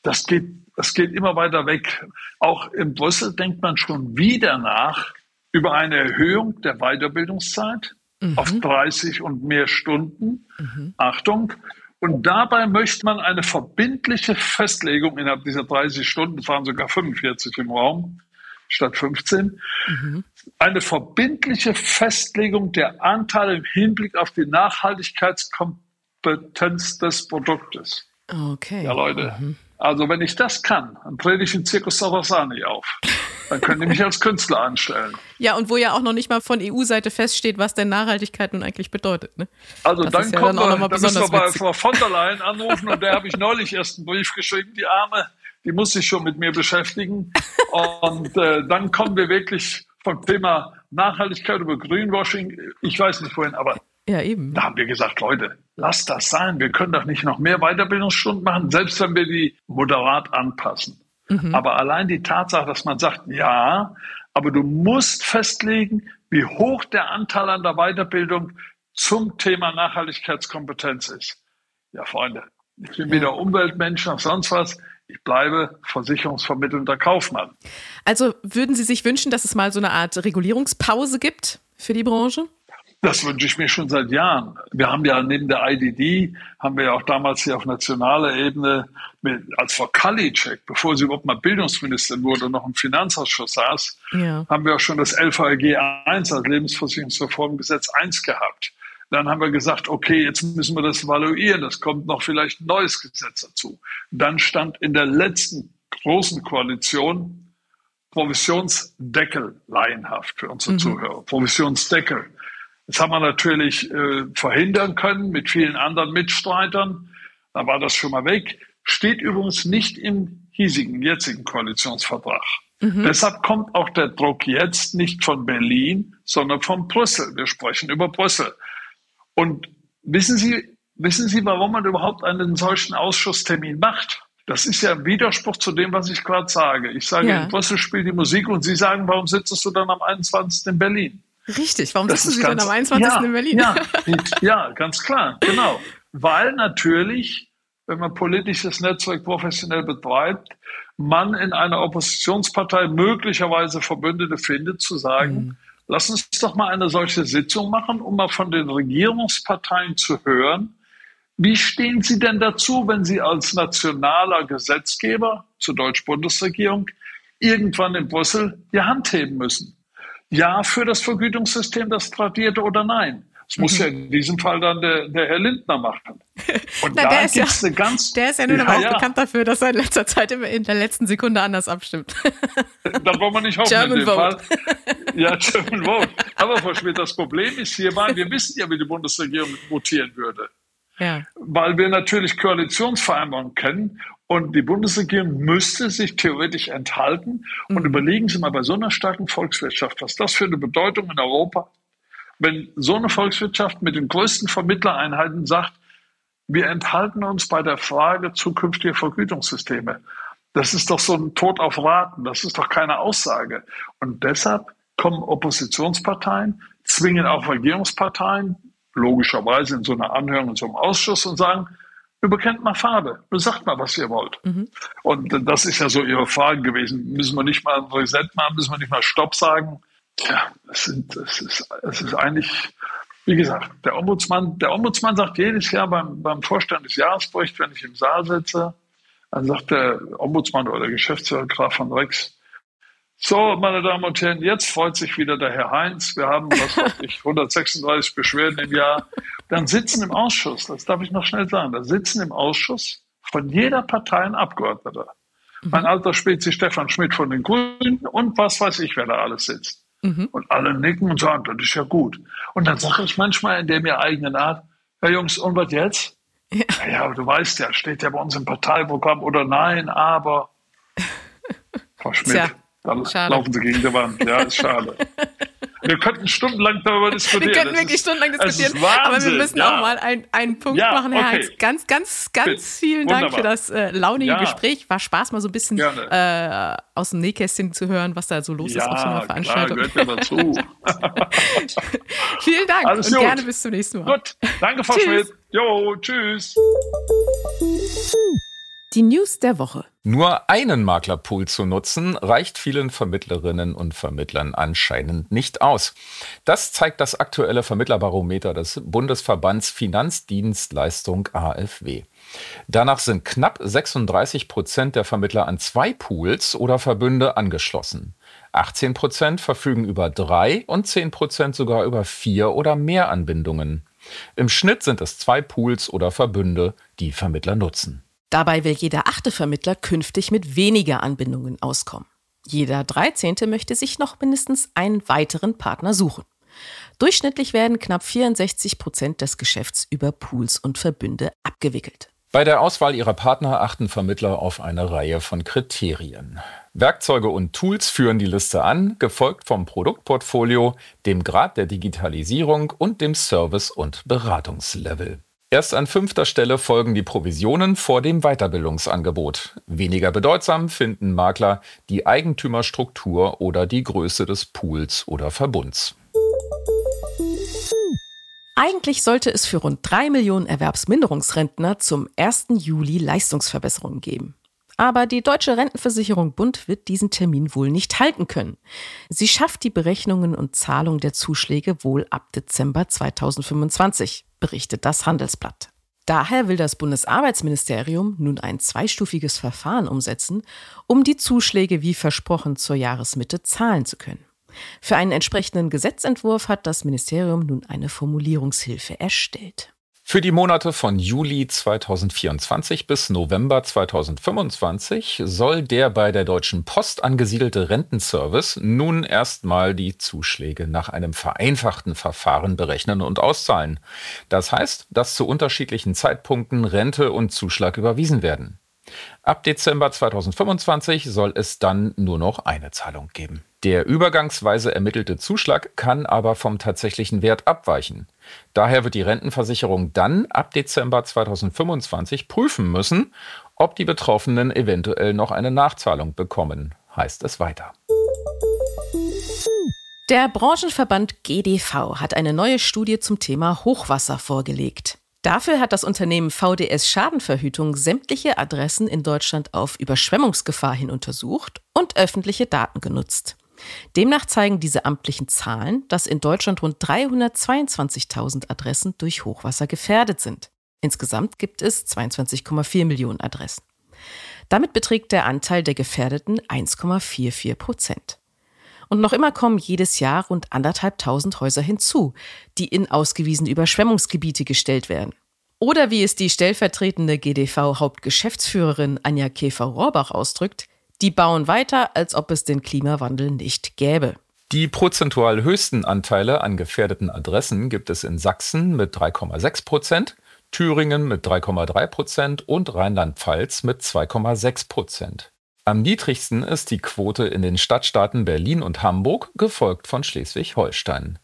Das geht, das geht immer weiter weg. Auch in Brüssel denkt man schon wieder nach über eine Erhöhung der Weiterbildungszeit mhm. auf 30 und mehr Stunden. Mhm. Achtung. Und dabei möchte man eine verbindliche Festlegung innerhalb dieser 30 Stunden, es waren sogar 45 im Raum, statt 15, mhm. eine verbindliche Festlegung der Anteile im Hinblick auf die Nachhaltigkeitskompetenz des Produktes. Okay. Ja, Leute. Mhm. Also wenn ich das kann, dann trete ich in Zirkus Sarasani auf. Dann können die mich als Künstler anstellen. Ja, und wo ja auch noch nicht mal von EU-Seite feststeht, was denn Nachhaltigkeit nun eigentlich bedeutet. Ne? Also das dann, ja kommen dann, wir, dann müssen wir bei Frau von der Leyen anrufen und der habe ich neulich erst einen Brief geschrieben, die Arme, die muss sich schon mit mir beschäftigen. <laughs> Und äh, dann kommen wir wirklich vom Thema Nachhaltigkeit über Greenwashing, ich weiß nicht wohin, aber ja, eben. da haben wir gesagt, Leute, lasst das sein. Wir können doch nicht noch mehr Weiterbildungsstunden machen, selbst wenn wir die moderat anpassen. Mhm. Aber allein die Tatsache, dass man sagt, ja, aber du musst festlegen, wie hoch der Anteil an der Weiterbildung zum Thema Nachhaltigkeitskompetenz ist. Ja, Freunde, ich bin ja. weder Umweltmensch noch sonst was. Ich bleibe versicherungsvermittelnder Kaufmann. Also würden Sie sich wünschen, dass es mal so eine Art Regulierungspause gibt für die Branche? Das wünsche ich mir schon seit Jahren. Wir haben ja neben der IDD, haben wir ja auch damals hier auf nationaler Ebene, mit, als Frau Kalitschek, bevor sie überhaupt mal Bildungsministerin wurde, noch im Finanzausschuss saß, ja. haben wir auch schon das LVG 1, als Lebensversicherungsreformgesetz 1 gehabt. Dann haben wir gesagt, okay, jetzt müssen wir das evaluieren, das kommt noch vielleicht ein neues Gesetz dazu. Dann stand in der letzten großen Koalition Provisionsdeckel laienhaft für unsere mhm. Zuhörer. Provisionsdeckel. Das haben wir natürlich äh, verhindern können mit vielen anderen Mitstreitern. Da war das schon mal weg. Steht übrigens nicht im hiesigen, jetzigen Koalitionsvertrag. Mhm. Deshalb kommt auch der Druck jetzt nicht von Berlin, sondern von Brüssel. Wir sprechen über Brüssel. Und wissen Sie, wissen Sie, warum man überhaupt einen solchen Ausschusstermin macht? Das ist ja ein Widerspruch zu dem, was ich gerade sage. Ich sage, ja. in Brüssel spielt die Musik und Sie sagen, warum sitzt du dann am 21. in Berlin? Richtig, warum das sitzen Sie ganz, denn am 21. Ja, in Berlin? Ja, <laughs> ja, ganz klar, genau. Weil natürlich, wenn man politisches Netzwerk professionell betreibt, man in einer Oppositionspartei möglicherweise Verbündete findet, zu sagen, mhm. Lass uns doch mal eine solche Sitzung machen, um mal von den Regierungsparteien zu hören, wie stehen Sie denn dazu, wenn Sie als nationaler Gesetzgeber zur deutschen Bundesregierung irgendwann in Brüssel die Hand heben müssen? Ja für das Vergütungssystem, das tradierte oder nein? Das muss ja in <laughs> diesem Fall dann der, der Herr Lindner machen. <laughs> Und Na, da gibt es ja, eine ganz. Der ist ja nun ja, aber auch ja. bekannt dafür, dass er in letzter Zeit immer in der letzten Sekunde anders abstimmt. da wollen wir nicht hoffen German in dem Vote. Fall. <laughs> Ja, German Vote. Aber Frau Schmidt, das Problem ist hierbei, wir wissen ja, wie die Bundesregierung votieren würde. Ja. Weil wir natürlich Koalitionsvereinbarungen kennen und die Bundesregierung müsste sich theoretisch enthalten. Und mhm. überlegen Sie mal bei so einer starken Volkswirtschaft, was das für eine Bedeutung in Europa, wenn so eine Volkswirtschaft mit den größten Vermittlereinheiten sagt, wir enthalten uns bei der Frage zukünftiger Vergütungssysteme. Das ist doch so ein Tod auf Raten. Das ist doch keine Aussage. Und deshalb kommen Oppositionsparteien, zwingen auch Regierungsparteien, logischerweise in so einer Anhörung in so einem Ausschuss und sagen, überkennt mal Farbe, sagt mal, was ihr wollt. Mhm. Und das ist ja so Ihre Frage gewesen. Müssen wir nicht mal ein Reset machen, müssen wir nicht mal Stopp sagen? Tja, es, sind, es, ist, es ist eigentlich, wie gesagt, der Ombudsmann, der Ombudsmann sagt jedes Jahr beim, beim Vorstand des Jahresberichts, wenn ich im Saal sitze, dann sagt der Ombudsmann oder der Geschäftsführer Graf von Rex, so, meine Damen und Herren, jetzt freut sich wieder der Herr Heinz. Wir haben, was weiß ich, 136 Beschwerden im Jahr. Dann sitzen im Ausschuss, das darf ich noch schnell sagen, da sitzen im Ausschuss von jeder Partei ein Abgeordneter. Mhm. Mein alter Spezi Stefan Schmidt von den Grünen und was weiß ich, wer da alles sitzt. Mhm. Und alle nicken und sagen, das ist ja gut. Und dann sage ich manchmal in der mir eigenen Art, Herr Jungs, und was jetzt? Ja. ja, du weißt ja, steht ja bei uns im Parteiprogramm oder nein, aber <laughs> Frau Schmidt. Tja. Dann schade. laufen sie gegen die Wand. Ja, ist schade. <laughs> Wir könnten stundenlang darüber diskutieren. Wir könnten wirklich stundenlang diskutieren. aber wir müssen ja. auch mal ein, einen Punkt ja, machen, Herr okay. Heinz. Ganz, ganz, ganz vielen Wunderbar. Dank für das äh, launige ja. Gespräch. War Spaß, mal so ein bisschen äh, aus dem Nähkästchen zu hören, was da so los ist auf so einer Veranstaltung. Klar, gehört ja dazu. <laughs> vielen Dank Alles und gut. gerne bis zum nächsten Mal. Gut, danke, Frau Schmidt. Jo, tschüss. Die News der Woche. Nur einen Maklerpool zu nutzen, reicht vielen Vermittlerinnen und Vermittlern anscheinend nicht aus. Das zeigt das aktuelle Vermittlerbarometer des Bundesverbands Finanzdienstleistung AFW. Danach sind knapp 36 Prozent der Vermittler an zwei Pools oder Verbünde angeschlossen. 18 Prozent verfügen über drei und 10 Prozent sogar über vier oder mehr Anbindungen. Im Schnitt sind es zwei Pools oder Verbünde, die Vermittler nutzen. Dabei will jeder achte Vermittler künftig mit weniger Anbindungen auskommen. Jeder Dreizehnte möchte sich noch mindestens einen weiteren Partner suchen. Durchschnittlich werden knapp 64 Prozent des Geschäfts über Pools und Verbünde abgewickelt. Bei der Auswahl ihrer Partner achten Vermittler auf eine Reihe von Kriterien. Werkzeuge und Tools führen die Liste an, gefolgt vom Produktportfolio, dem Grad der Digitalisierung und dem Service- und Beratungslevel. Erst an fünfter Stelle folgen die Provisionen vor dem Weiterbildungsangebot. Weniger bedeutsam finden Makler die Eigentümerstruktur oder die Größe des Pools oder Verbunds. Eigentlich sollte es für rund drei Millionen Erwerbsminderungsrentner zum 1. Juli Leistungsverbesserungen geben. Aber die Deutsche Rentenversicherung Bund wird diesen Termin wohl nicht halten können. Sie schafft die Berechnungen und Zahlung der Zuschläge wohl ab Dezember 2025 berichtet das Handelsblatt. Daher will das Bundesarbeitsministerium nun ein zweistufiges Verfahren umsetzen, um die Zuschläge wie versprochen zur Jahresmitte zahlen zu können. Für einen entsprechenden Gesetzentwurf hat das Ministerium nun eine Formulierungshilfe erstellt. Für die Monate von Juli 2024 bis November 2025 soll der bei der Deutschen Post angesiedelte Rentenservice nun erstmal die Zuschläge nach einem vereinfachten Verfahren berechnen und auszahlen. Das heißt, dass zu unterschiedlichen Zeitpunkten Rente und Zuschlag überwiesen werden. Ab Dezember 2025 soll es dann nur noch eine Zahlung geben. Der übergangsweise ermittelte Zuschlag kann aber vom tatsächlichen Wert abweichen. Daher wird die Rentenversicherung dann ab Dezember 2025 prüfen müssen, ob die Betroffenen eventuell noch eine Nachzahlung bekommen, heißt es weiter. Der Branchenverband GDV hat eine neue Studie zum Thema Hochwasser vorgelegt. Dafür hat das Unternehmen VDS Schadenverhütung sämtliche Adressen in Deutschland auf Überschwemmungsgefahr hin untersucht und öffentliche Daten genutzt. Demnach zeigen diese amtlichen Zahlen, dass in Deutschland rund 322.000 Adressen durch Hochwasser gefährdet sind. Insgesamt gibt es 22,4 Millionen Adressen. Damit beträgt der Anteil der Gefährdeten 1,44 Prozent. Und noch immer kommen jedes Jahr rund anderthalbtausend Häuser hinzu, die in ausgewiesene Überschwemmungsgebiete gestellt werden. Oder wie es die stellvertretende GDV-Hauptgeschäftsführerin Anja Käfer-Rohrbach ausdrückt, die bauen weiter, als ob es den Klimawandel nicht gäbe. Die prozentual höchsten Anteile an gefährdeten Adressen gibt es in Sachsen mit 3,6 Prozent, Thüringen mit 3,3 Prozent und Rheinland-Pfalz mit 2,6 Prozent. Am niedrigsten ist die Quote in den Stadtstaaten Berlin und Hamburg, gefolgt von Schleswig-Holstein.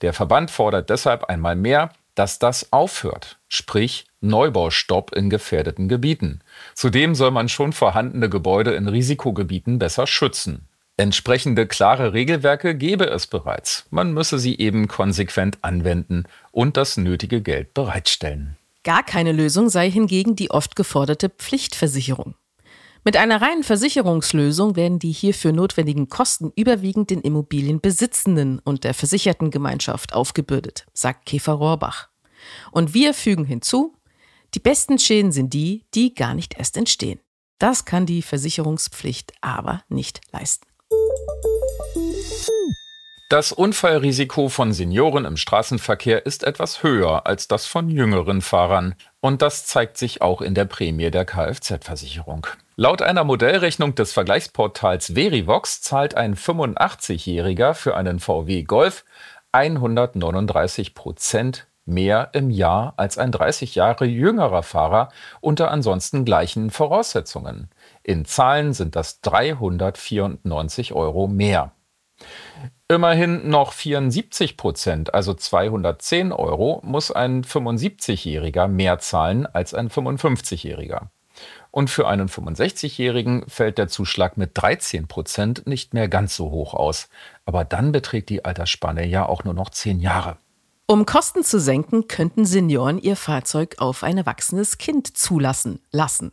Der Verband fordert deshalb einmal mehr, dass das aufhört, sprich Neubaustopp in gefährdeten Gebieten. Zudem soll man schon vorhandene Gebäude in Risikogebieten besser schützen. Entsprechende klare Regelwerke gäbe es bereits. Man müsse sie eben konsequent anwenden und das nötige Geld bereitstellen. Gar keine Lösung sei hingegen die oft geforderte Pflichtversicherung. Mit einer reinen Versicherungslösung werden die hierfür notwendigen Kosten überwiegend den Immobilienbesitzenden und der Versichertengemeinschaft aufgebürdet, sagt Käfer Rohrbach. Und wir fügen hinzu, die besten Schäden sind die, die gar nicht erst entstehen. Das kann die Versicherungspflicht aber nicht leisten. Das Unfallrisiko von Senioren im Straßenverkehr ist etwas höher als das von jüngeren Fahrern. Und das zeigt sich auch in der Prämie der Kfz-Versicherung. Laut einer Modellrechnung des Vergleichsportals Verivox zahlt ein 85-Jähriger für einen VW Golf 139 Prozent mehr im Jahr als ein 30 Jahre jüngerer Fahrer unter ansonsten gleichen Voraussetzungen. In Zahlen sind das 394 Euro mehr. Immerhin noch 74 Prozent, also 210 Euro, muss ein 75-Jähriger mehr zahlen als ein 55-Jähriger. Und für einen 65-Jährigen fällt der Zuschlag mit 13 Prozent nicht mehr ganz so hoch aus. Aber dann beträgt die Altersspanne ja auch nur noch 10 Jahre. Um Kosten zu senken, könnten Senioren ihr Fahrzeug auf ein erwachsenes Kind zulassen lassen.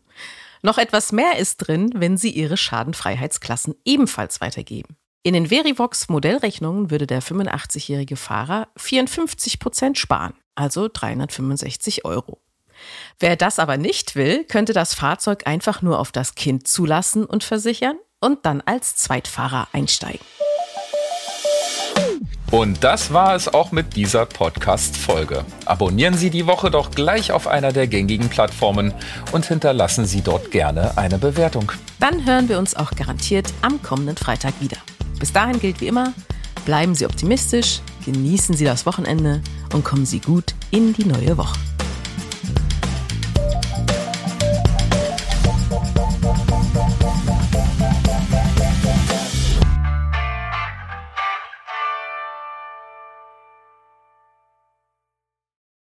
Noch etwas mehr ist drin, wenn sie ihre Schadenfreiheitsklassen ebenfalls weitergeben. In den Verivox Modellrechnungen würde der 85-jährige Fahrer 54 Prozent sparen, also 365 Euro. Wer das aber nicht will, könnte das Fahrzeug einfach nur auf das Kind zulassen und versichern und dann als Zweitfahrer einsteigen. Und das war es auch mit dieser Podcast-Folge. Abonnieren Sie die Woche doch gleich auf einer der gängigen Plattformen und hinterlassen Sie dort gerne eine Bewertung. Dann hören wir uns auch garantiert am kommenden Freitag wieder. Bis dahin gilt wie immer, bleiben Sie optimistisch, genießen Sie das Wochenende und kommen Sie gut in die neue Woche.